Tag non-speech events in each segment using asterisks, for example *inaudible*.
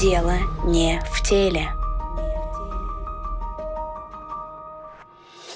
Дело не в теле.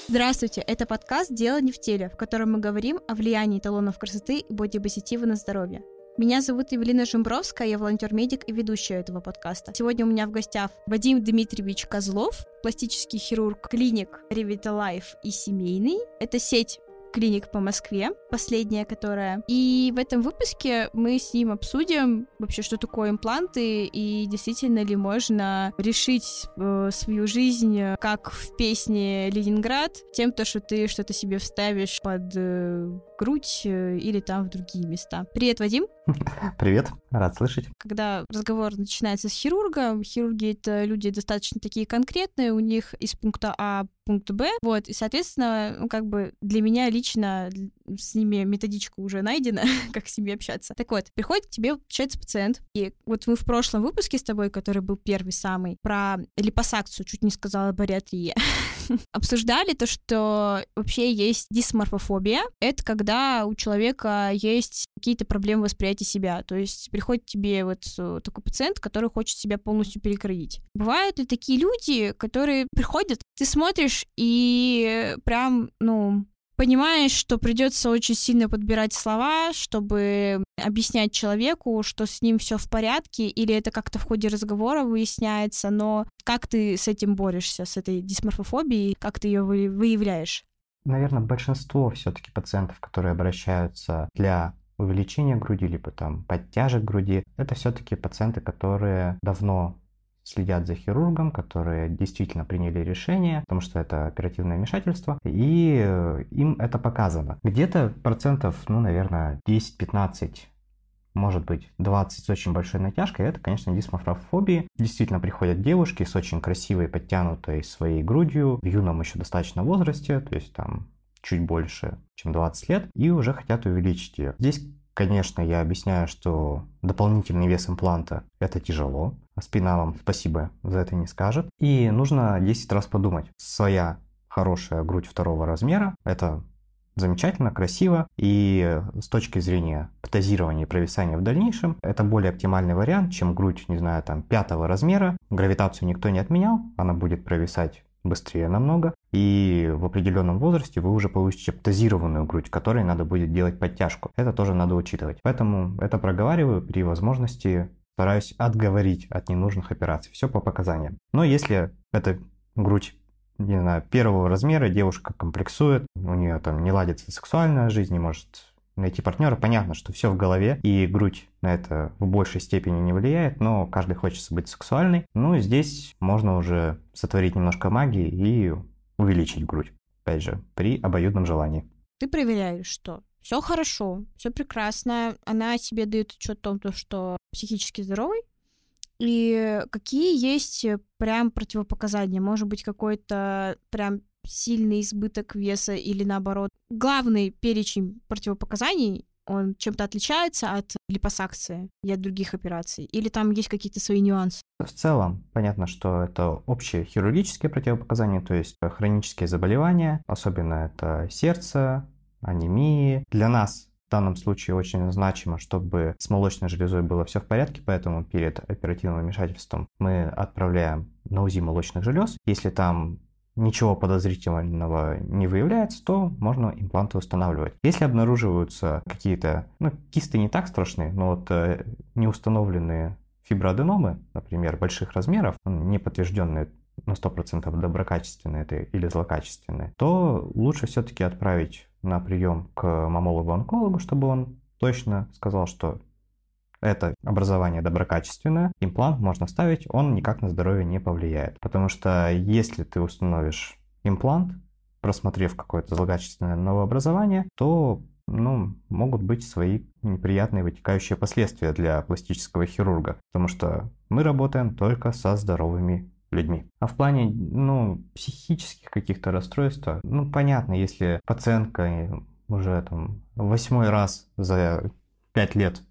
Здравствуйте, это подкаст «Дело не в теле», в котором мы говорим о влиянии эталонов красоты и бодипозитива на здоровье. Меня зовут Евелина Жембровская, я волонтер-медик и ведущая этого подкаста. Сегодня у меня в гостях Вадим Дмитриевич Козлов, пластический хирург клиник Revitalife и семейный. Это сеть клиник по Москве, последняя которая. И в этом выпуске мы с ним обсудим вообще, что такое импланты и действительно ли можно решить э, свою жизнь, как в песне «Ленинград», тем, то, что ты что-то себе вставишь под э, грудь э, или там в другие места. Привет, Вадим! *laughs* Привет, рад слышать. Когда разговор начинается с хирурга, хирурги — это люди достаточно такие конкретные, у них из пункта А пункт Б, вот, и, соответственно, ну, как бы для меня лично с ними методичка уже найдена, *laughs* как с ними общаться. Так вот, приходит к тебе, получается, пациент, и вот мы в прошлом выпуске с тобой, который был первый самый, про липосакцию, чуть не сказала бариатрия, *laughs* *laughs* обсуждали то, что вообще есть дисморфофобия. Это когда у человека есть какие-то проблемы восприятия себя. То есть приходит тебе вот э, такой пациент, который хочет себя полностью перекроить. Бывают и такие люди, которые приходят, ты смотришь и прям, ну, понимаешь, что придется очень сильно подбирать слова, чтобы объяснять человеку, что с ним все в порядке, или это как-то в ходе разговора выясняется, но как ты с этим борешься, с этой дисморфофобией, как ты ее выявляешь? Наверное, большинство все-таки пациентов, которые обращаются для увеличения груди, либо там подтяжек груди, это все-таки пациенты, которые давно следят за хирургом, которые действительно приняли решение, потому что это оперативное вмешательство, и э, им это показано. Где-то процентов, ну, наверное, 10-15 может быть 20 с очень большой натяжкой, это, конечно, дисморфофобии. Действительно приходят девушки с очень красивой, подтянутой своей грудью, в юном еще достаточно возрасте, то есть там чуть больше, чем 20 лет, и уже хотят увеличить ее. Здесь Конечно, я объясняю, что дополнительный вес импланта – это тяжело. Спина вам спасибо за это не скажет. И нужно 10 раз подумать. Своя хорошая грудь второго размера – это замечательно, красиво, и с точки зрения птазирования и провисания в дальнейшем, это более оптимальный вариант, чем грудь, не знаю, там, пятого размера. Гравитацию никто не отменял, она будет провисать быстрее намного, и в определенном возрасте вы уже получите птазированную грудь, которой надо будет делать подтяжку. Это тоже надо учитывать. Поэтому это проговариваю при возможности стараюсь отговорить от ненужных операций. Все по показаниям. Но если это грудь не знаю, первого размера, девушка комплексует, у нее там не ладится сексуальная жизнь, не может найти партнера. Понятно, что все в голове, и грудь на это в большей степени не влияет, но каждый хочется быть сексуальной. Ну, здесь можно уже сотворить немножко магии и увеличить грудь. Опять же, при обоюдном желании. Ты проверяешь, что все хорошо, все прекрасно, она себе дает отчет о том, что психически здоровый, и какие есть прям противопоказания? Может быть, какой-то прям сильный избыток веса или наоборот. Главный перечень противопоказаний он чем-то отличается от липосакции и от других операций? Или там есть какие-то свои нюансы? В целом, понятно, что это общие хирургические противопоказания, то есть хронические заболевания, особенно это сердце, анемии. Для нас в данном случае очень значимо, чтобы с молочной железой было все в порядке, поэтому перед оперативным вмешательством мы отправляем на УЗИ молочных желез. Если там ничего подозрительного не выявляется, то можно импланты устанавливать. Если обнаруживаются какие-то, ну, кисты не так страшны, но вот э, неустановленные фиброаденомы, например, больших размеров, не подтвержденные на 100% доброкачественные это или злокачественные, то лучше все-таки отправить на прием к мамологу-онкологу, чтобы он точно сказал, что это образование доброкачественное, имплант можно ставить, он никак на здоровье не повлияет. Потому что если ты установишь имплант, просмотрев какое-то злокачественное новообразование, то ну, могут быть свои неприятные вытекающие последствия для пластического хирурга, потому что мы работаем только со здоровыми людьми. А в плане, ну, психических каких-то расстройств, ну, понятно, если пациентка уже там восьмой раз за пять лет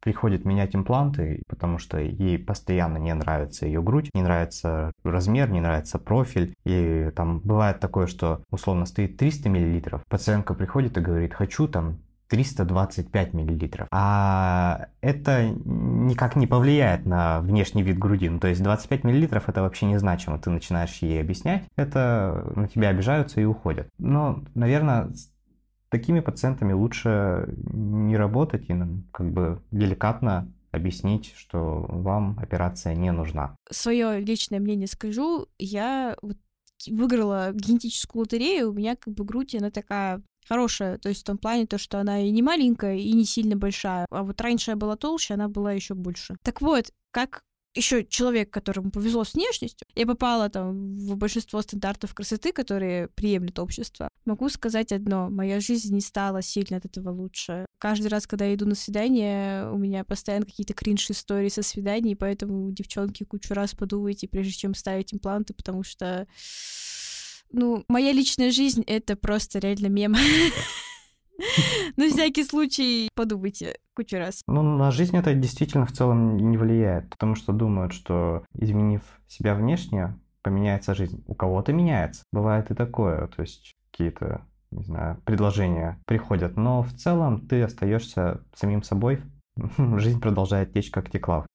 приходит менять импланты, потому что ей постоянно не нравится ее грудь, не нравится размер, не нравится профиль. И там бывает такое, что условно стоит 300 мл, пациентка приходит и говорит, хочу там 325 миллилитров. А это никак не повлияет на внешний вид груди. Ну, то есть 25 миллилитров это вообще незначимо. Ты начинаешь ей объяснять, это на тебя обижаются и уходят. Но, наверное, с такими пациентами лучше не работать и как бы деликатно объяснить, что вам операция не нужна. Свое личное мнение скажу. Я вот выиграла генетическую лотерею, у меня как бы грудь, она такая хорошая, то есть в том плане то, что она и не маленькая, и не сильно большая. А вот раньше я была толще, она была еще больше. Так вот, как еще человек, которому повезло с внешностью, я попала там в большинство стандартов красоты, которые приемлет общество. Могу сказать одно, моя жизнь не стала сильно от этого лучше. Каждый раз, когда я иду на свидание, у меня постоянно какие-то кринж-истории со свиданий, поэтому, девчонки, кучу раз подумайте, прежде чем ставить импланты, потому что ну, моя личная жизнь — это просто реально мем. *laughs* На всякий случай подумайте кучу раз. Ну, на жизнь это действительно в целом не влияет, потому что думают, что изменив себя внешне, поменяется жизнь. У кого-то меняется. Бывает и такое, то есть какие-то, не знаю, предложения приходят, но в целом ты остаешься самим собой, *laughs* жизнь продолжает течь, как текла.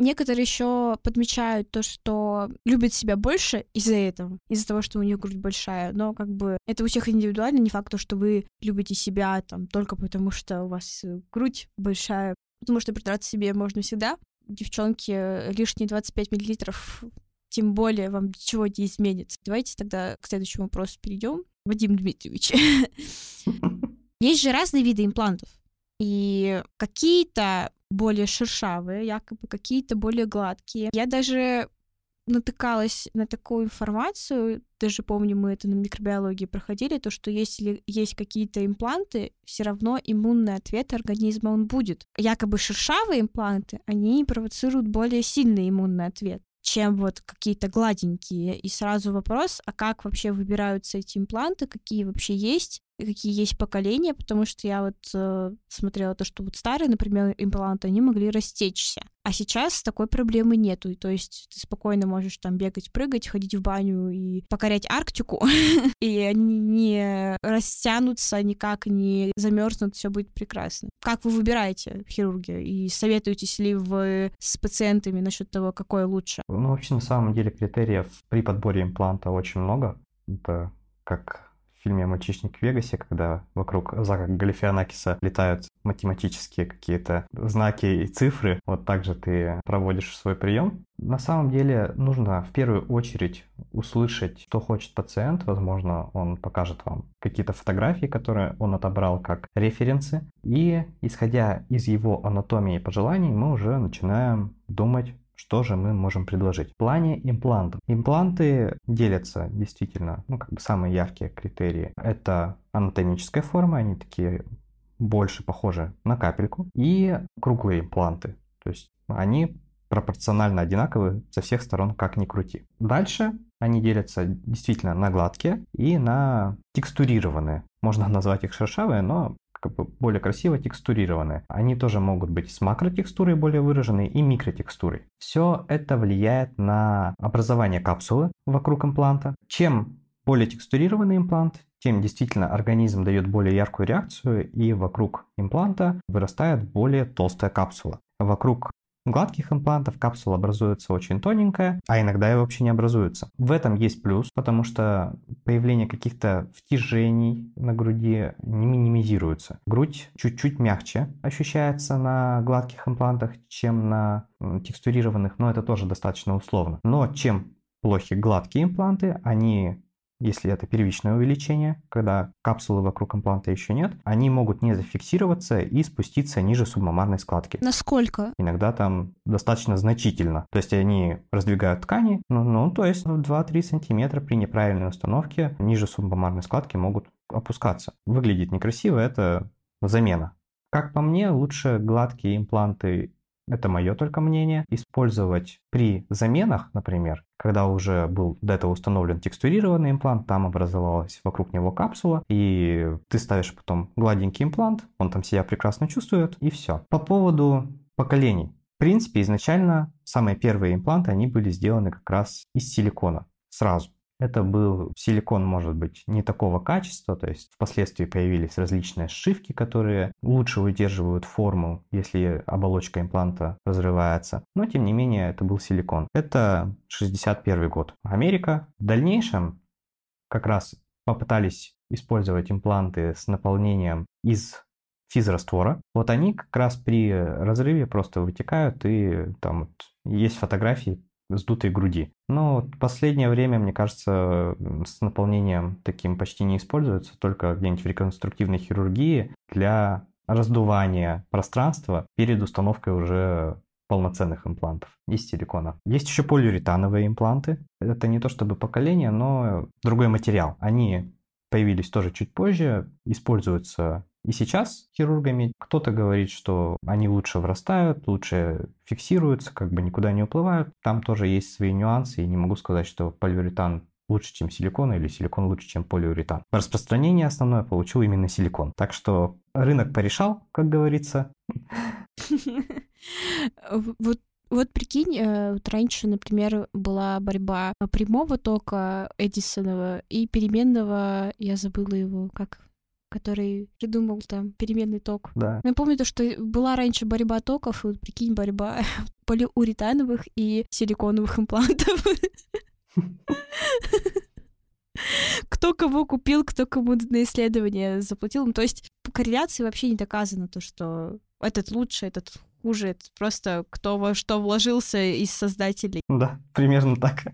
Некоторые еще подмечают то, что любят себя больше из-за этого, из-за того, что у них грудь большая. Но как бы это у всех индивидуально, не факт, то, что вы любите себя там только потому, что у вас э, грудь большая. Потому что придраться себе можно всегда. Девчонки, лишние 25 миллилитров тем более вам ничего не изменится. Давайте тогда к следующему вопросу перейдем. Вадим Дмитриевич. *laughs* Есть же разные виды имплантов. И какие-то более шершавые, якобы какие-то более гладкие. Я даже натыкалась на такую информацию, даже помню, мы это на микробиологии проходили, то, что если есть какие-то импланты, все равно иммунный ответ организма он будет. Якобы шершавые импланты, они провоцируют более сильный иммунный ответ чем вот какие-то гладенькие. И сразу вопрос, а как вообще выбираются эти импланты, какие вообще есть, какие есть поколения, потому что я вот э, смотрела то, что вот старые, например, импланты, они могли растечься. А сейчас такой проблемы нету. То есть ты спокойно можешь там бегать, прыгать, ходить в баню и покорять Арктику, *laughs* и они не растянутся, никак не замерзнут, все будет прекрасно. Как вы выбираете в хирургии и советуетесь ли вы с пациентами насчет того, какое лучше? Ну, вообще, на самом деле, критериев при подборе импланта очень много. Это как в фильме «Мальчишник в Вегасе», когда вокруг Зака Галифианакиса летают математические какие-то знаки и цифры, вот так же ты проводишь свой прием. На самом деле нужно в первую очередь услышать, что хочет пациент. Возможно, он покажет вам какие-то фотографии, которые он отобрал как референсы. И исходя из его анатомии и пожеланий, мы уже начинаем думать, что же мы можем предложить? В плане имплантов. Импланты делятся действительно, ну, как бы самые яркие критерии. Это анатомическая форма, они такие больше похожи на капельку, и круглые импланты. То есть они пропорционально одинаковы со всех сторон, как ни крути. Дальше они делятся действительно на гладкие и на текстурированные. Можно *laughs* назвать их шершавые, но более красиво текстурированные. Они тоже могут быть с макротекстурой более выраженной и микротекстурой. Все это влияет на образование капсулы вокруг импланта. Чем более текстурированный имплант, тем действительно организм дает более яркую реакцию и вокруг импланта вырастает более толстая капсула. Вокруг гладких имплантов капсула образуется очень тоненькая, а иногда и вообще не образуется. В этом есть плюс, потому что появление каких-то втяжений на груди не минимизируется. Грудь чуть-чуть мягче ощущается на гладких имплантах, чем на текстурированных, но это тоже достаточно условно. Но чем плохи гладкие импланты, они если это первичное увеличение, когда капсулы вокруг импланта еще нет, они могут не зафиксироваться и спуститься ниже субмамарной складки. Насколько? Иногда там достаточно значительно. То есть они раздвигают ткани, ну, ну то есть 2-3 сантиметра при неправильной установке ниже субмамарной складки могут опускаться. Выглядит некрасиво, это замена. Как по мне, лучше гладкие импланты это мое только мнение, использовать при заменах, например, когда уже был до этого установлен текстурированный имплант, там образовалась вокруг него капсула, и ты ставишь потом гладенький имплант, он там себя прекрасно чувствует, и все. По поводу поколений. В принципе, изначально самые первые импланты, они были сделаны как раз из силикона сразу. Это был силикон, может быть, не такого качества, то есть впоследствии появились различные сшивки, которые лучше удерживают форму, если оболочка импланта разрывается. Но, тем не менее, это был силикон. Это 61 год. Америка. В дальнейшем как раз попытались использовать импланты с наполнением из физраствора. Вот они как раз при разрыве просто вытекают, и там вот есть фотографии сдутой груди. Но последнее время, мне кажется, с наполнением таким почти не используется, только где-нибудь в реконструктивной хирургии для раздувания пространства перед установкой уже полноценных имплантов из силикона. Есть еще полиуретановые импланты. Это не то чтобы поколение, но другой материал. Они появились тоже чуть позже, используются и сейчас хирургами. Кто-то говорит, что они лучше врастают, лучше фиксируются, как бы никуда не уплывают. Там тоже есть свои нюансы, и не могу сказать, что полиуретан лучше, чем силикон, или силикон лучше, чем полиуретан. Распространение основное получил именно силикон. Так что рынок порешал, как говорится. *laughs* Вот вот прикинь, э, вот раньше, например, была борьба прямого тока Эдисонова и переменного, я забыла его, как который придумал там переменный ток. Да. Но я помню то, что была раньше борьба токов, и вот прикинь, борьба *laughs* полиуретановых и силиконовых имплантов. *laughs* Кто кого купил, кто кому на исследование заплатил. Ну, то есть по корреляции вообще не доказано то, что этот лучше, этот хуже. Это просто кто во что вложился из создателей. Да, примерно так.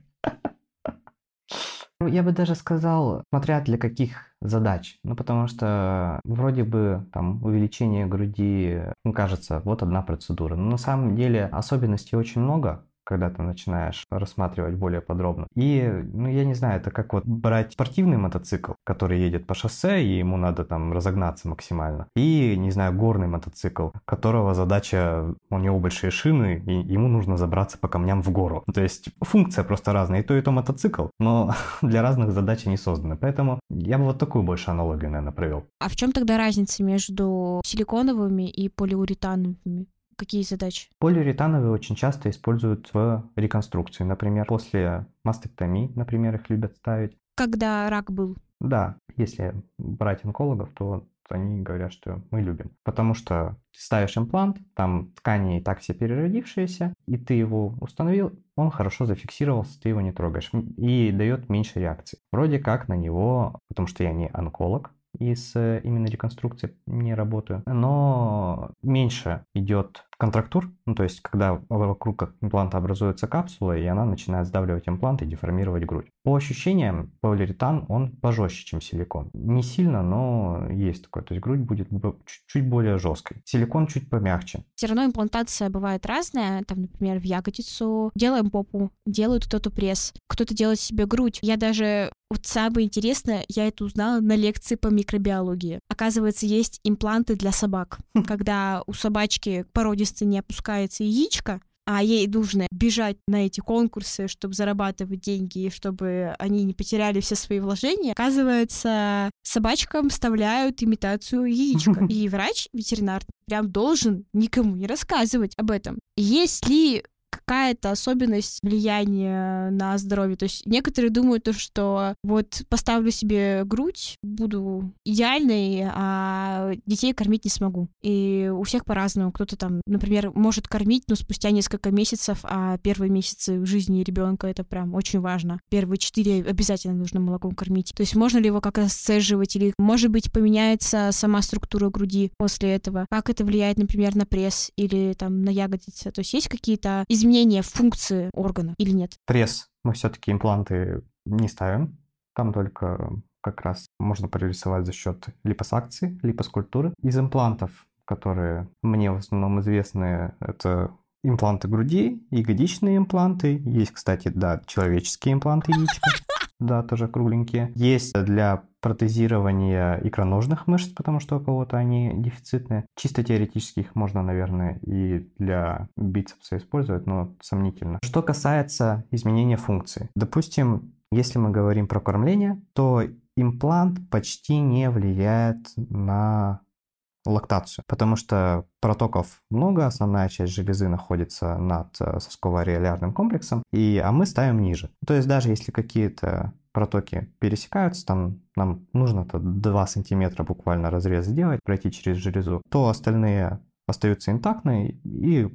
Я бы даже сказал, смотря для каких задач. Ну, потому что вроде бы там увеличение груди, ну, кажется, вот одна процедура. Но на самом деле особенностей очень много когда ты начинаешь рассматривать более подробно. И, ну, я не знаю, это как вот брать спортивный мотоцикл, который едет по шоссе, и ему надо там разогнаться максимально. И, не знаю, горный мотоцикл, которого задача, у него большие шины, и ему нужно забраться по камням в гору. То есть функция просто разная. И то, и то мотоцикл, но *laughs* для разных задач они созданы. Поэтому я бы вот такую больше аналогию, наверное, провел. А в чем тогда разница между силиконовыми и полиуретановыми? Какие задачи? Полиуретановые очень часто используют в реконструкции. Например, после мастектомии, например, их любят ставить. Когда рак был? Да, если брать онкологов, то они говорят, что мы любим. Потому что ты ставишь имплант, там ткани и так все переродившиеся, и ты его установил, он хорошо зафиксировался, ты его не трогаешь, и дает меньше реакции. Вроде как на него, потому что я не онколог, и с э, именно реконструкцией не работаю, но меньше идет контрактур, ну, то есть когда вокруг импланта образуется капсула, и она начинает сдавливать имплант и деформировать грудь. По ощущениям, полиуретан, он пожестче, чем силикон. Не сильно, но есть такое, то есть грудь будет чуть-чуть более жесткой. Силикон чуть помягче. Все равно имплантация бывает разная, там, например, в ягодицу делаем попу, делают кто-то пресс, кто-то делает себе грудь. Я даже вот самое интересное, я это узнала на лекции по микробиологии. Оказывается, есть импланты для собак. *laughs* Когда у собачки породе месяца не опускается яичко, а ей нужно бежать на эти конкурсы, чтобы зарабатывать деньги, чтобы они не потеряли все свои вложения. Оказывается, собачкам вставляют имитацию яичка. *laughs* И врач, ветеринар, прям должен никому не рассказывать об этом. Есть ли какая-то особенность влияния на здоровье. То есть некоторые думают, то, что вот поставлю себе грудь, буду идеальной, а детей кормить не смогу. И у всех по-разному. Кто-то там, например, может кормить, но спустя несколько месяцев, а первые месяцы жизни ребенка это прям очень важно. Первые четыре обязательно нужно молоком кормить. То есть можно ли его как-то сцеживать или, может быть, поменяется сама структура груди после этого? Как это влияет, например, на пресс или там на ягодицы? То есть есть какие-то изменения функции органа или нет? Пресс. Мы все-таки импланты не ставим. Там только как раз можно прорисовать за счет липосакции, липоскультуры. Из имплантов, которые мне в основном известны, это импланты груди, ягодичные импланты. Есть, кстати, да, человеческие импланты яичка. Да, тоже кругленькие. Есть для протезирования икроножных мышц, потому что у кого-то они дефицитные. Чисто теоретически их можно, наверное, и для бицепса использовать, но сомнительно. Что касается изменения функции. Допустим, если мы говорим про кормление, то имплант почти не влияет на лактацию, потому что протоков много, основная часть железы находится над э, сосково-ареолярным комплексом, и, а мы ставим ниже. То есть даже если какие-то протоки пересекаются, там нам нужно-то 2 сантиметра буквально разрез сделать, пройти через железу, то остальные остаются интактные и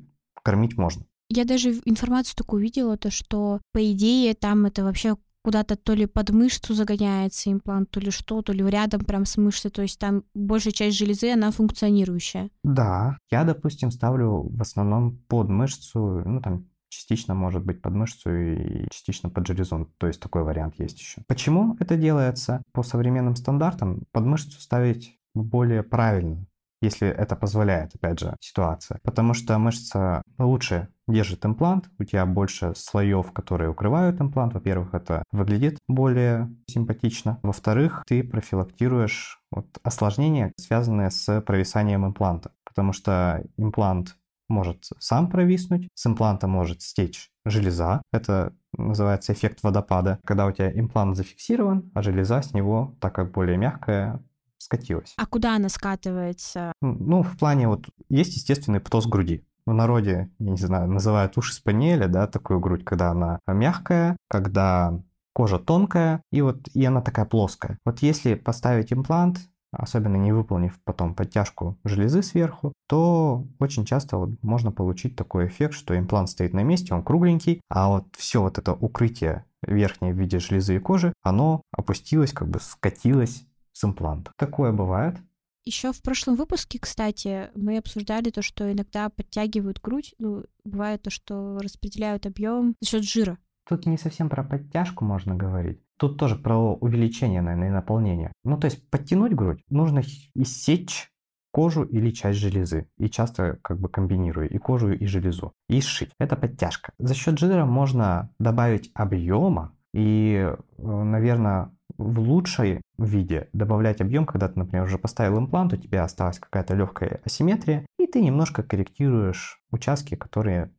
кормить можно. Я даже информацию такую видела, то что по идее там это вообще куда-то то ли под мышцу загоняется имплант, то ли что, то ли рядом прям с мышцей, то есть там большая часть железы, она функционирующая. Да, я, допустим, ставлю в основном под мышцу, ну там частично может быть под мышцу и частично под железу. То есть такой вариант есть еще. Почему это делается? По современным стандартам под мышцу ставить более правильно если это позволяет, опять же, ситуация. Потому что мышца лучше держит имплант, у тебя больше слоев, которые укрывают имплант. Во-первых, это выглядит более симпатично. Во-вторых, ты профилактируешь вот осложнения, связанные с провисанием импланта. Потому что имплант может сам провиснуть, с импланта может стечь железа. Это называется эффект водопада, когда у тебя имплант зафиксирован, а железа с него, так как более мягкая, скатилась. А куда она скатывается? Ну, в плане вот есть естественный птоз груди. В народе, я не знаю, называют уши спаниеля, да, такую грудь, когда она мягкая, когда кожа тонкая, и вот и она такая плоская. Вот если поставить имплант, особенно не выполнив потом подтяжку железы сверху, то очень часто вот можно получить такой эффект, что имплант стоит на месте, он кругленький, а вот все вот это укрытие верхнее в виде железы и кожи, оно опустилось, как бы скатилось с импланта. Такое бывает. Еще в прошлом выпуске, кстати, мы обсуждали то, что иногда подтягивают грудь. Ну, бывает то, что распределяют объем за счет жира. Тут не совсем про подтяжку можно говорить. Тут тоже про увеличение, наверное, и наполнение. Ну, то есть подтянуть грудь нужно иссечь кожу или часть железы. И часто как бы комбинирую и кожу, и железу. И сшить. Это подтяжка. За счет жира можно добавить объема и, э, наверное, в лучшей виде добавлять объем, когда ты, например, уже поставил имплант, у тебя осталась какая-то легкая асимметрия, и ты немножко корректируешь участки, которые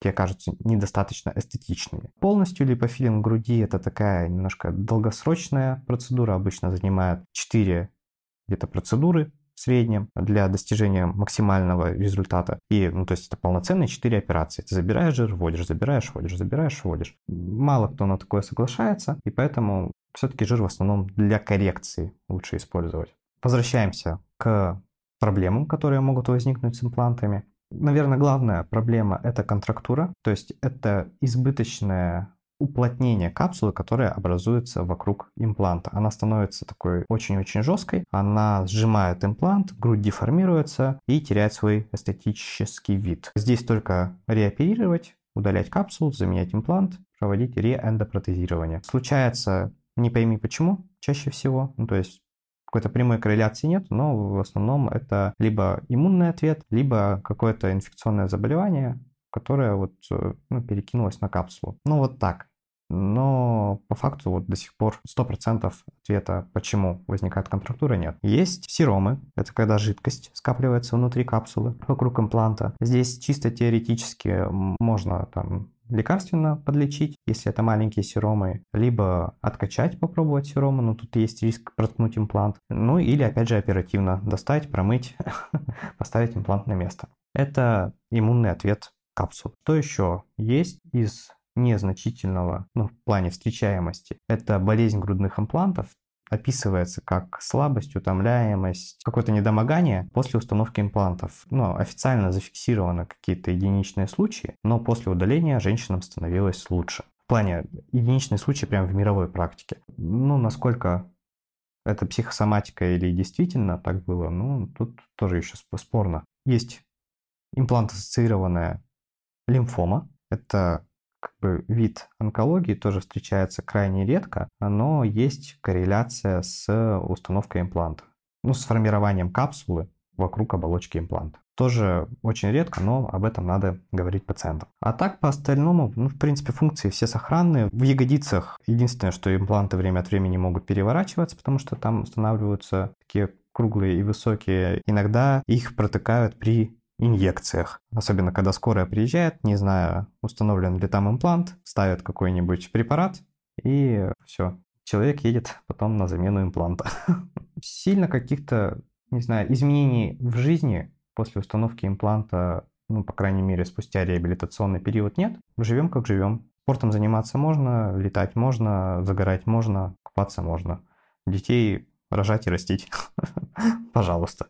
тебе кажутся недостаточно эстетичными. Полностью липофилинг груди это такая немножко долгосрочная процедура, обычно занимает 4 где-то процедуры в среднем для достижения максимального результата. И, ну, то есть это полноценные 4 операции. Ты забираешь жир, вводишь, забираешь, вводишь, забираешь, вводишь. Мало кто на такое соглашается, и поэтому все-таки жир в основном для коррекции лучше использовать. Возвращаемся к проблемам, которые могут возникнуть с имплантами. Наверное, главная проблема – это контрактура, то есть это избыточное уплотнение капсулы, которая образуется вокруг импланта. Она становится такой очень-очень жесткой, она сжимает имплант, грудь деформируется и теряет свой эстетический вид. Здесь только реоперировать, удалять капсулу, заменять имплант, проводить реэндопротезирование. Случается не пойми почему, чаще всего. Ну, то есть какой-то прямой корреляции нет, но в основном это либо иммунный ответ, либо какое-то инфекционное заболевание, которое вот э, ну, перекинулось на капсулу. Ну вот так. Но по факту вот до сих пор 100% ответа, почему возникает контрактура, нет. Есть сиромы, это когда жидкость скапливается внутри капсулы, вокруг импланта. Здесь чисто теоретически можно там лекарственно подлечить, если это маленькие серомы, либо откачать, попробовать серому, но тут есть риск проткнуть имплант. Ну или опять же оперативно достать, промыть, *laughs* поставить имплант на место. Это иммунный ответ капсул. Что еще есть из незначительного, ну, в плане встречаемости, это болезнь грудных имплантов, описывается как слабость, утомляемость, какое-то недомогание после установки имплантов. Ну, официально зафиксированы какие-то единичные случаи, но после удаления женщинам становилось лучше. В плане единичные случаи прямо в мировой практике. Ну, насколько это психосоматика или действительно так было, ну, тут тоже еще спорно. Есть имплант-ассоциированная лимфома. Это как бы вид онкологии тоже встречается крайне редко, но есть корреляция с установкой импланта. Ну, с формированием капсулы вокруг оболочки импланта. Тоже очень редко, но об этом надо говорить пациентам. А так, по остальному, ну, в принципе, функции все сохранные. В ягодицах единственное, что импланты время от времени могут переворачиваться, потому что там устанавливаются такие круглые и высокие. Иногда их протыкают при инъекциях. Особенно, когда скорая приезжает, не знаю, установлен ли там имплант, ставят какой-нибудь препарат, и все. Человек едет потом на замену импланта. *laughs* Сильно каких-то, не знаю, изменений в жизни после установки импланта, ну, по крайней мере, спустя реабилитационный период нет. Живем как живем. Спортом заниматься можно, летать можно, загорать можно, купаться можно. Детей рожать и растить. *laughs* Пожалуйста.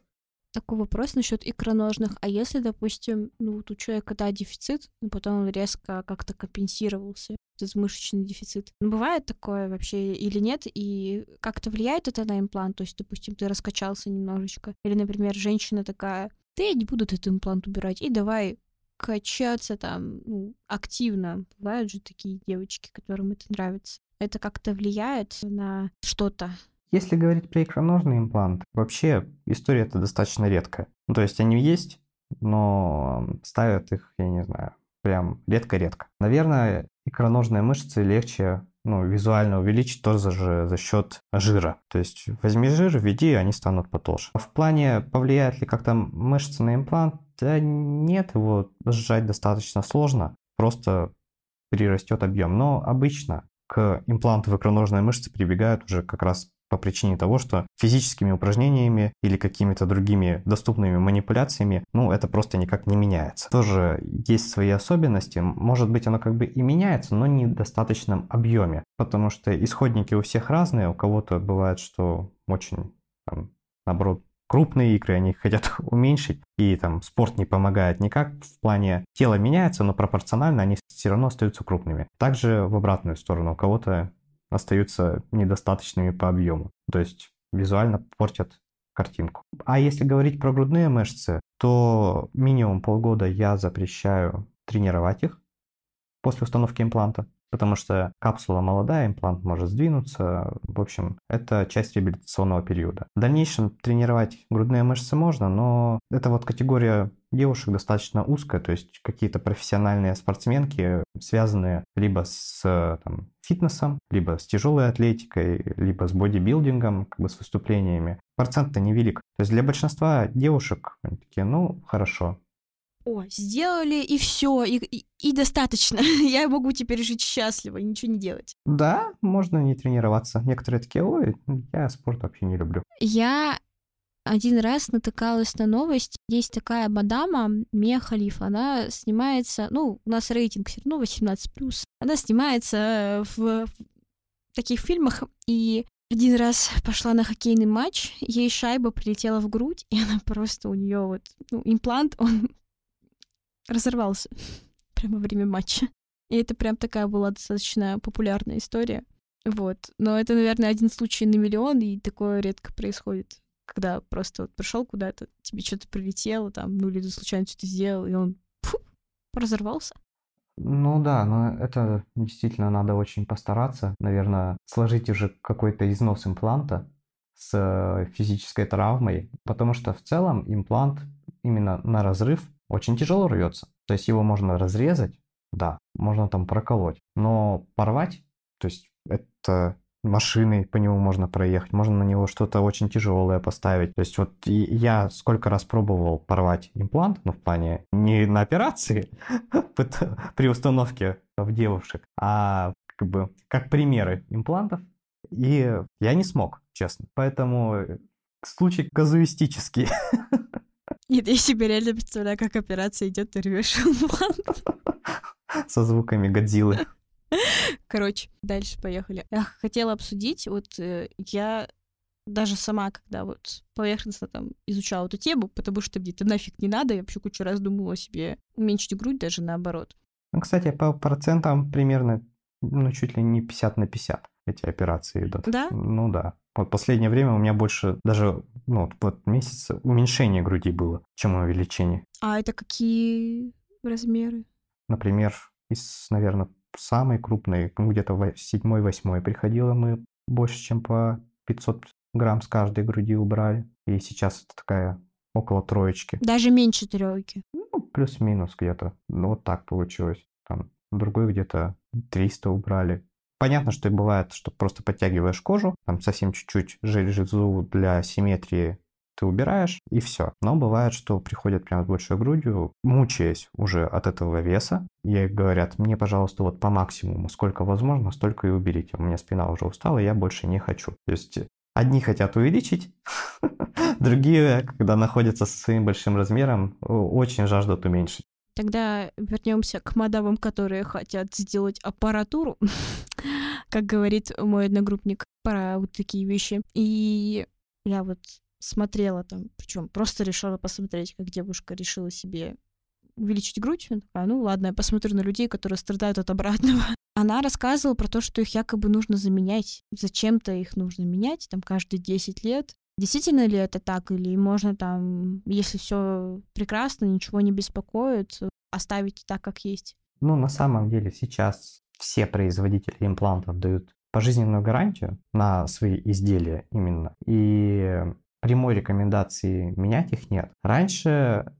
Такой вопрос насчет икроножных. А если, допустим, ну вот у человека, да, дефицит, но потом он резко как-то компенсировался, этот мышечный дефицит. Ну, бывает такое вообще или нет? И как-то влияет это на имплант? То есть, допустим, ты раскачался немножечко. Или, например, женщина такая, я не буду этот имплант убирать, и давай качаться там ну, активно. Бывают же такие девочки, которым это нравится. Это как-то влияет на что-то если говорить про икроножный имплант, вообще история это достаточно редкая. Ну, то есть они есть, но ставят их, я не знаю, прям редко-редко. Наверное, икроножные мышцы легче ну, визуально увеличить тоже же за счет жира. То есть возьми жир, введи, и они станут потолще. В плане, повлияет ли как-то мышцы на имплант, да нет, его сжать достаточно сложно, просто прирастет объем. Но обычно к импланту в икроножной мышце прибегают уже как раз по причине того, что физическими упражнениями или какими-то другими доступными манипуляциями, ну, это просто никак не меняется. Тоже есть свои особенности. Может быть, оно как бы и меняется, но не в достаточном объеме, потому что исходники у всех разные. У кого-то бывает, что очень, там, наоборот, крупные икры, они хотят *laughs* уменьшить, и там спорт не помогает никак в плане тело меняется, но пропорционально они все равно остаются крупными. Также в обратную сторону, у кого-то остаются недостаточными по объему. То есть визуально портят картинку. А если говорить про грудные мышцы, то минимум полгода я запрещаю тренировать их после установки импланта потому что капсула молодая, имплант может сдвинуться. В общем, это часть реабилитационного периода. В дальнейшем тренировать грудные мышцы можно, но это вот категория девушек достаточно узкая, то есть какие-то профессиональные спортсменки, связанные либо с там, фитнесом, либо с тяжелой атлетикой, либо с бодибилдингом, как бы с выступлениями. Процент-то невелик. То есть для большинства девушек они такие, ну, хорошо, о, сделали и все, и, и, и достаточно. *laughs* Я могу теперь жить счастливо и ничего не делать. Да, можно не тренироваться. Некоторые такие, ой, я спорт вообще не люблю. Я один раз натыкалась на новость. Есть такая мадама, Мия Халиф, она снимается, ну, у нас рейтинг все равно 18+. Она снимается в таких фильмах, и один раз пошла на хоккейный матч, ей шайба прилетела в грудь, и она просто у нее вот ну, имплант, он *laughs* разорвался *laughs* прямо во время матча. И это прям такая была достаточно популярная история. Вот. Но это, наверное, один случай на миллион, и такое редко происходит. Когда просто вот пришел куда-то, тебе что-то прилетело, там, ну или случайно что-то сделал, и он фу, разорвался. Ну да, но это действительно надо очень постараться. Наверное, сложить уже какой-то износ импланта с физической травмой, потому что в целом имплант именно на разрыв очень тяжело рвется. То есть его можно разрезать, да, можно там проколоть, но порвать, то есть это машины по нему можно проехать, можно на него что-то очень тяжелое поставить. То есть вот я сколько раз пробовал порвать имплант, ну в плане не на операции *laughs* при установке в девушек, а как бы как примеры имплантов. И я не смог, честно. Поэтому случай казуистический. *laughs* Нет, я себе реально представляю, как операция идет, ты рвешь *laughs* имплант. Со звуками Годзиллы. *laughs* Короче, дальше поехали. Я хотела обсудить, вот э, я даже сама, когда вот поверхностно там изучала эту тему, потому что мне это нафиг не надо, я вообще кучу раз думала себе уменьшить грудь, даже наоборот. Ну, кстати, по процентам примерно, ну, чуть ли не 50 на 50 эти операции идут. Да? Ну да. Вот последнее время у меня больше даже ну, вот месяц уменьшение груди было, чем увеличение. А это какие размеры? Например, из, наверное, самой крупной, ну, где-то в седьмой-восьмой приходило, мы больше, чем по 500 грамм с каждой груди убрали. И сейчас это такая около троечки. Даже меньше тройки? Ну, плюс-минус где-то. Ну, вот так получилось. Там другой где-то 300 убрали. Понятно, что и бывает, что просто подтягиваешь кожу, там совсем чуть-чуть железу для симметрии ты убираешь, и все. Но бывает, что приходят прямо с большой грудью, мучаясь уже от этого веса, и говорят, мне, пожалуйста, вот по максимуму, сколько возможно, столько и уберите. У меня спина уже устала, я больше не хочу. То есть одни хотят увеличить, *laughs* другие, когда находятся со своим большим размером, очень жаждут уменьшить. Тогда вернемся к мадамам, которые хотят сделать аппаратуру, *laughs* как говорит мой одногруппник, про вот такие вещи. И я вот смотрела там, причем просто решила посмотреть, как девушка решила себе увеличить грудь. Она такая, ну ладно, я посмотрю на людей, которые страдают от обратного. *laughs* Она рассказывала про то, что их якобы нужно заменять. Зачем-то их нужно менять, там, каждые 10 лет. Действительно ли это так, или можно там, если все прекрасно, ничего не беспокоит, оставить так, как есть? Ну, на самом деле сейчас все производители имплантов дают пожизненную гарантию на свои изделия именно. И прямой рекомендации менять их нет. Раньше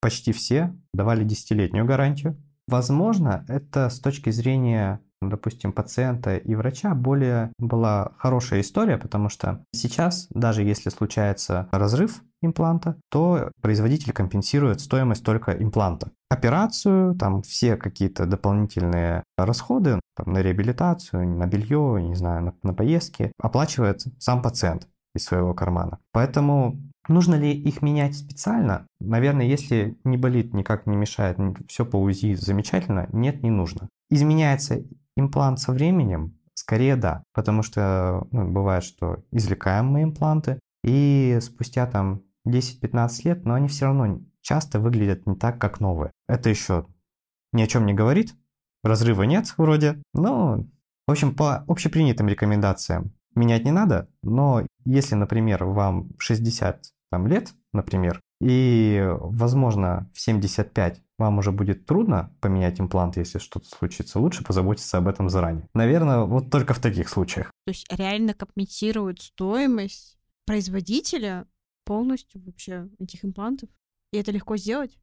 почти все давали десятилетнюю гарантию. Возможно, это с точки зрения допустим, пациента и врача более была хорошая история, потому что сейчас, даже если случается разрыв импланта, то производитель компенсирует стоимость только импланта. Операцию, там все какие-то дополнительные расходы там, на реабилитацию, на белье, не знаю, на, на поездки оплачивает сам пациент из своего кармана. Поэтому нужно ли их менять специально? Наверное, если не болит, никак не мешает, все по УЗИ замечательно, нет, не нужно. Изменяется имплант со временем? Скорее да, потому что ну, бывает, что извлекаем мы импланты, и спустя там 10-15 лет, но они все равно часто выглядят не так, как новые. Это еще ни о чем не говорит, разрыва нет вроде, но, в общем, по общепринятым рекомендациям менять не надо, но если, например, вам 60 там, лет, например, и, возможно, в 75 вам уже будет трудно поменять имплант, если что-то случится. Лучше позаботиться об этом заранее. Наверное, вот только в таких случаях. То есть реально компенсирует стоимость производителя полностью вообще этих имплантов? И это легко сделать?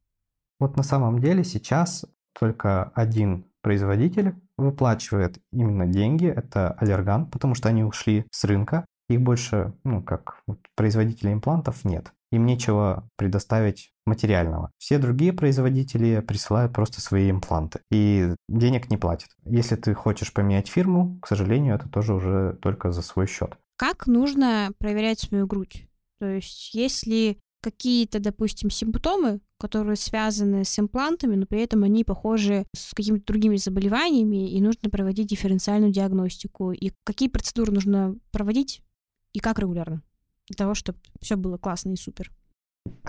Вот на самом деле сейчас только один производитель выплачивает именно деньги, это Аллерган, потому что они ушли с рынка. Их больше, ну, как производителей имплантов нет им нечего предоставить материального. Все другие производители присылают просто свои импланты и денег не платят. Если ты хочешь поменять фирму, к сожалению, это тоже уже только за свой счет. Как нужно проверять свою грудь? То есть, если какие-то, допустим, симптомы, которые связаны с имплантами, но при этом они похожи с какими-то другими заболеваниями, и нужно проводить дифференциальную диагностику. И какие процедуры нужно проводить, и как регулярно? для того, чтобы все было классно и супер.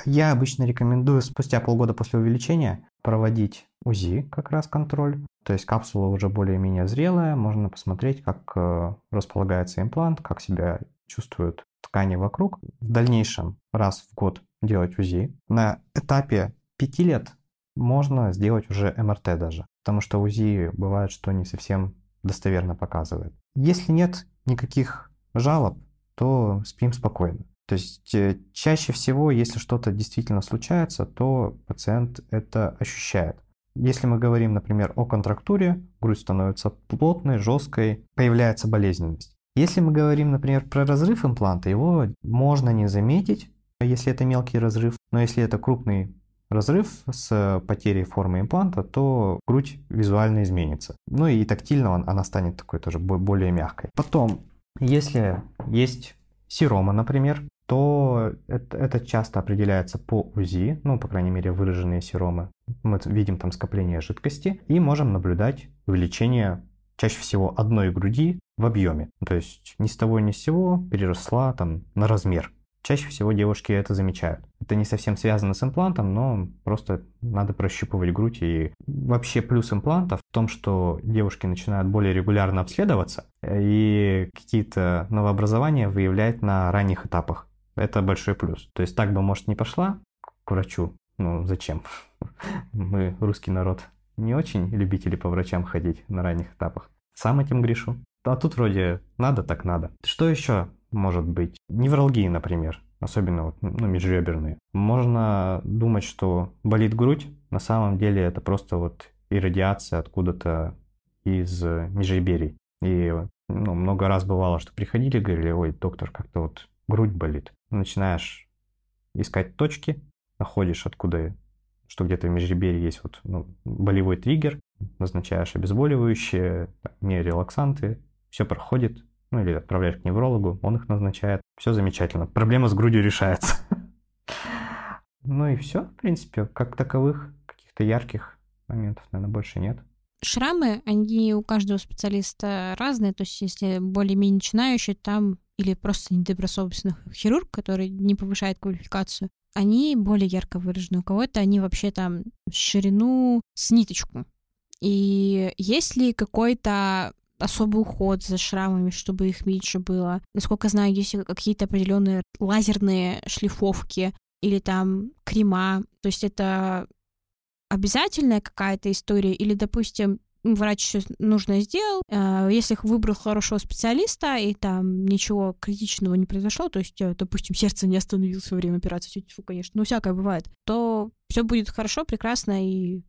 Я обычно рекомендую спустя полгода после увеличения проводить УЗИ, как раз контроль. То есть капсула уже более-менее зрелая, можно посмотреть, как э, располагается имплант, как себя чувствуют ткани вокруг. В дальнейшем раз в год делать УЗИ. На этапе 5 лет можно сделать уже МРТ даже, потому что УЗИ бывает, что не совсем достоверно показывает. Если нет никаких жалоб, то спим спокойно. То есть э, чаще всего, если что-то действительно случается, то пациент это ощущает. Если мы говорим, например, о контрактуре, грудь становится плотной, жесткой, появляется болезненность. Если мы говорим, например, про разрыв импланта, его можно не заметить, если это мелкий разрыв, но если это крупный разрыв с потерей формы импланта, то грудь визуально изменится. Ну и тактильно она станет такой тоже более мягкой. Потом если есть сирома, например, то это, это часто определяется по УЗИ, ну, по крайней мере, выраженные сиромы. Мы видим там скопление жидкости и можем наблюдать увеличение чаще всего одной груди в объеме. То есть ни с того ни с сего переросла там на размер. Чаще всего девушки это замечают. Это не совсем связано с имплантом, но просто надо прощупывать грудь. И вообще плюс имплантов в том, что девушки начинают более регулярно обследоваться и какие-то новообразования выявлять на ранних этапах. Это большой плюс. То есть так бы, может, не пошла к врачу. Ну, зачем? *laughs* Мы, русский народ, не очень любители по врачам ходить на ранних этапах. Сам этим грешу. А тут вроде надо, так надо. Что еще может быть? Невралгии, например, особенно вот, ну, межреберные. Можно думать, что болит грудь, на самом деле это просто вот иррадиация откуда-то из межреберий. И ну, много раз бывало, что приходили, говорили, ой, доктор, как-то вот грудь болит. Начинаешь искать точки, находишь откуда, что где-то в межреберье есть вот ну, болевой триггер, назначаешь обезболивающие, релаксанты, все проходит, ну или отправляешь к неврологу, он их назначает. Все замечательно. Проблема с грудью решается. *laughs* Ну и все, в принципе, как таковых каких-то ярких моментов, наверное, больше нет. Шрамы, они у каждого специалиста разные, то есть если более-менее начинающий, там или просто недобросовестный хирург, который не повышает квалификацию, они более ярко выражены. У кого-то они вообще там ширину с ниточку. И есть ли какой-то особый уход за шрамами, чтобы их меньше было? Насколько знаю, есть какие-то определенные лазерные шлифовки или там крема. То есть это обязательная какая-то история или, допустим, врач все нужно сделал, э, если выбрал хорошего специалиста и там ничего критичного не произошло, то есть, э, допустим, *laughs* сердце не остановилось во время операции, фу, конечно, ну всякое бывает, то все будет хорошо, прекрасно и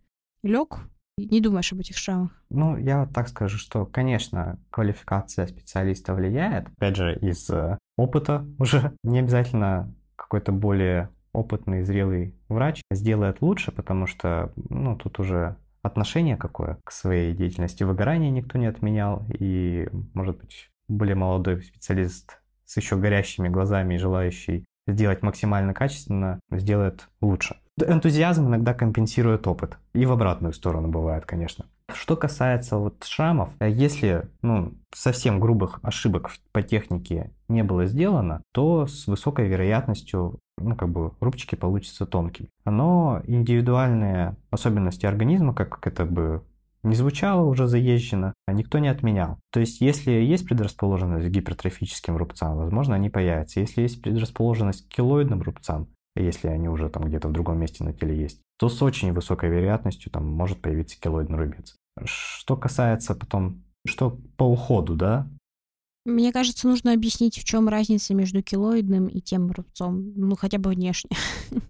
лег, не думаешь об этих шрамах? Ну, я так скажу, что, конечно, квалификация специалиста влияет. Опять же, из э, опыта *laughs* уже не обязательно какой-то более опытный, зрелый врач сделает лучше, потому что, ну, тут уже отношение какое к своей деятельности. Выгорание никто не отменял, и, может быть, более молодой специалист с еще горящими глазами и желающий сделать максимально качественно, сделает лучше. Энтузиазм иногда компенсирует опыт. И в обратную сторону бывает, конечно. Что касается вот шрамов, если ну, совсем грубых ошибок по технике не было сделано, то с высокой вероятностью ну, как бы рубчики получатся тонкими. Но индивидуальные особенности организма, как это бы не звучало уже заезжено, никто не отменял. То есть, если есть предрасположенность к гипертрофическим рубцам, возможно, они появятся. Если есть предрасположенность к килоидным рубцам, если они уже там где-то в другом месте на теле есть, то с очень высокой вероятностью там может появиться килоидный рубец. Что касается потом, что по уходу, да, мне кажется, нужно объяснить, в чем разница между килоидным и тем рубцом, ну хотя бы внешне. *laughs*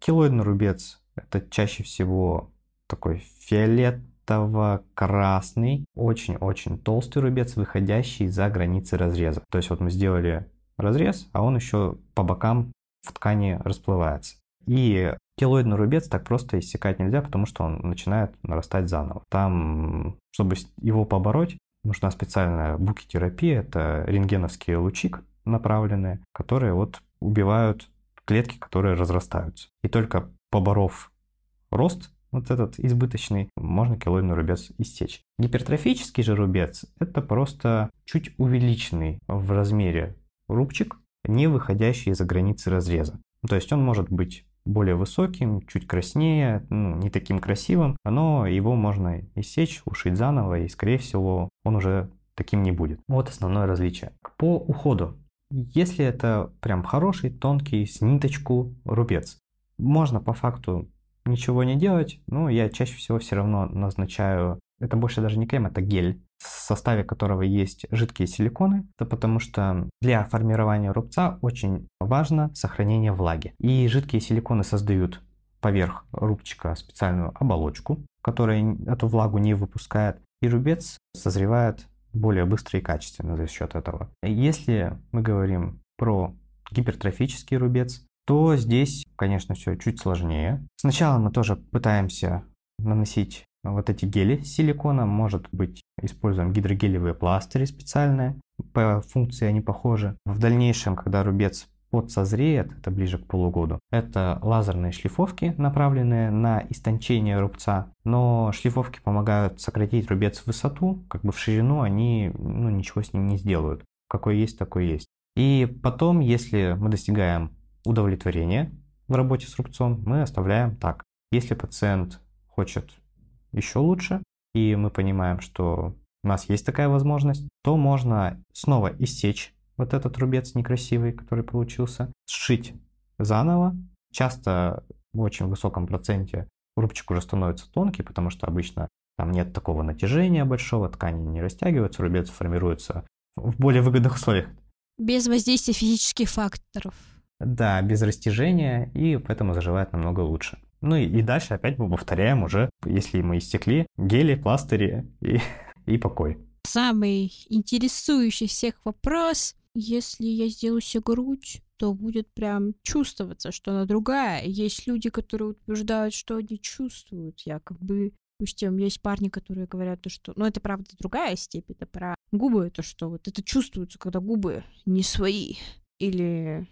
Килоидный рубец – это чаще всего такой фиолетово-красный, очень-очень толстый рубец, выходящий за границы разреза. То есть вот мы сделали разрез, а он еще по бокам в ткани расплывается. И Келоидный рубец так просто иссякать нельзя, потому что он начинает нарастать заново. Там, чтобы его побороть, нужна специальная букитерапия, это рентгеновские лучи направленные, которые вот убивают клетки, которые разрастаются. И только поборов рост вот этот избыточный, можно килоидный рубец истечь. Гипертрофический же рубец – это просто чуть увеличенный в размере рубчик, не выходящий за границы разреза. То есть он может быть более высоким, чуть краснее, ну, не таким красивым, но его можно иссечь, ушить заново, и, скорее всего, он уже таким не будет. Вот основное различие. По уходу. Если это прям хороший, тонкий, с ниточку рубец, можно по факту ничего не делать, но я чаще всего все равно назначаю, это больше даже не крем, это гель в составе которого есть жидкие силиконы, это потому что для формирования рубца очень важно сохранение влаги. И жидкие силиконы создают поверх рубчика специальную оболочку, которая эту влагу не выпускает, и рубец созревает более быстро и качественно за счет этого. Если мы говорим про гипертрофический рубец, то здесь, конечно, все чуть сложнее. Сначала мы тоже пытаемся наносить вот эти гели с силиконом, может быть, используем гидрогелевые пластыри специальные, по функции они похожи. В дальнейшем, когда рубец подсозреет, это ближе к полугоду, это лазерные шлифовки, направленные на истончение рубца, но шлифовки помогают сократить рубец в высоту, как бы в ширину они ну, ничего с ним не сделают. Какой есть, такой есть. И потом, если мы достигаем удовлетворения в работе с рубцом, мы оставляем так. Если пациент хочет еще лучше, и мы понимаем, что у нас есть такая возможность, то можно снова иссечь вот этот рубец некрасивый, который получился, сшить заново. Часто в очень высоком проценте рубчик уже становится тонкий, потому что обычно там нет такого натяжения большого, ткани не растягиваются, рубец формируется в более выгодных условиях. Без воздействия физических факторов. Да, без растяжения, и поэтому заживает намного лучше. Ну и, и дальше опять мы повторяем уже, если мы истекли, гели, пластыри и, и покой. Самый интересующий всех вопрос. Если я сделаю себе грудь, то будет прям чувствоваться, что она другая. Есть люди, которые утверждают, что они чувствуют якобы. Допустим, есть парни, которые говорят, то, что... Ну, это правда другая степень, это про губы, то, что вот это чувствуется, когда губы не свои. Или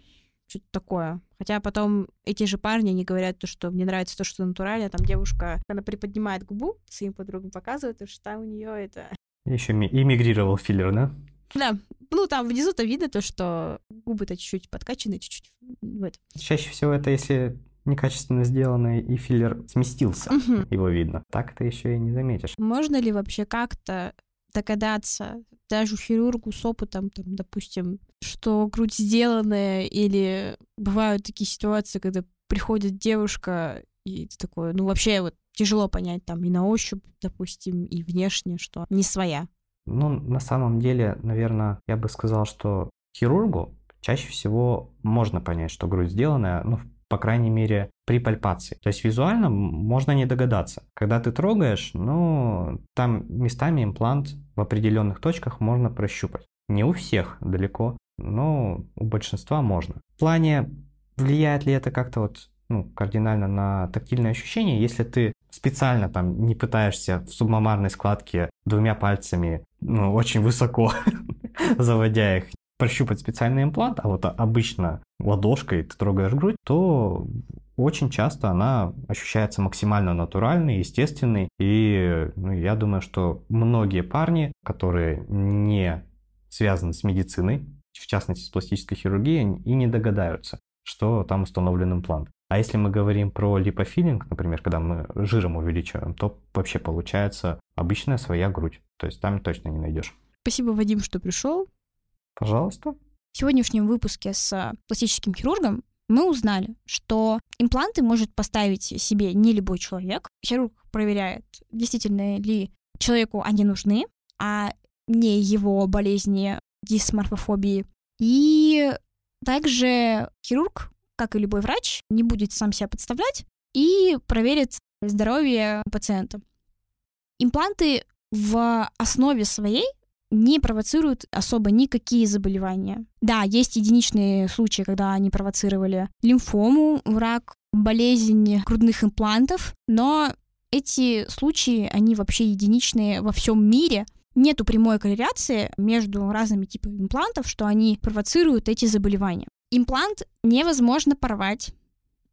что-то такое. Хотя потом эти же парни, они говорят, то, что мне нравится то, что натурально. Там девушка, она приподнимает губу, своим подругам показывает, что там у нее это... Еще эмигрировал филлер, да? Да, ну там внизу-то видно то, что губы-то чуть-чуть подкачаны, чуть-чуть в этом. Чаще всего это если некачественно сделанный и филлер сместился, угу. его видно. Так ты еще и не заметишь. Можно ли вообще как-то догадаться, даже хирургу с опытом, там, допустим, что грудь сделанная, или бывают такие ситуации, когда приходит девушка, и ты такой, ну вообще вот тяжело понять там и на ощупь, допустим, и внешне, что не своя. Ну, на самом деле, наверное, я бы сказал, что хирургу чаще всего можно понять, что грудь сделанная, ну, по крайней мере, при пальпации. То есть визуально можно не догадаться. Когда ты трогаешь, ну, там местами имплант в определенных точках можно прощупать. Не у всех далеко, но у большинства можно. В плане, влияет ли это как-то вот ну, кардинально на тактильное ощущение, если ты специально там не пытаешься в субмамарной складке двумя пальцами, ну, очень высоко *laughs* заводя их, прощупать специальный имплант, а вот обычно ладошкой ты трогаешь грудь, то очень часто она ощущается максимально натуральной, естественной. И ну, я думаю, что многие парни, которые не связаны с медициной, в частности с пластической хирургией, и не догадаются, что там установлен имплант. А если мы говорим про липофилинг, например, когда мы жиром увеличиваем, то вообще получается обычная своя грудь. То есть там точно не найдешь. Спасибо, Вадим, что пришел. Пожалуйста. В сегодняшнем выпуске с пластическим хирургом мы узнали, что импланты может поставить себе не любой человек. Хирург проверяет, действительно ли человеку они нужны, а не его болезни дисморфофобии. И также хирург, как и любой врач, не будет сам себя подставлять и проверит здоровье пациента. Импланты в основе своей не провоцируют особо никакие заболевания. Да, есть единичные случаи, когда они провоцировали лимфому, рак, болезнь грудных имплантов, но эти случаи, они вообще единичные во всем мире. Нету прямой корреляции между разными типами имплантов, что они провоцируют эти заболевания. Имплант невозможно порвать.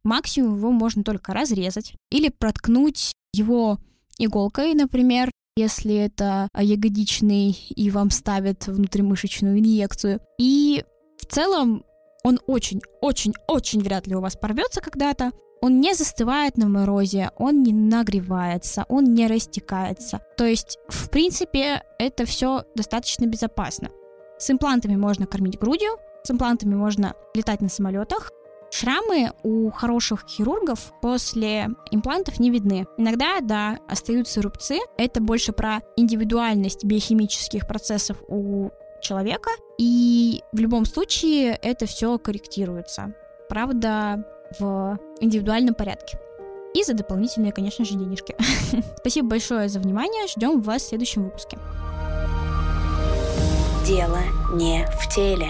Максимум его можно только разрезать или проткнуть его иголкой, например, если это ягодичный и вам ставят внутримышечную инъекцию. И в целом он очень-очень-очень вряд ли у вас порвется когда-то. Он не застывает на морозе, он не нагревается, он не растекается. То есть, в принципе, это все достаточно безопасно. С имплантами можно кормить грудью, с имплантами можно летать на самолетах, Шрамы у хороших хирургов после имплантов не видны. Иногда, да, остаются рубцы. Это больше про индивидуальность биохимических процессов у человека. И в любом случае это все корректируется. Правда, в индивидуальном порядке. И за дополнительные, конечно же, денежки. *laughs* Спасибо большое за внимание. Ждем вас в следующем выпуске. Дело не в теле.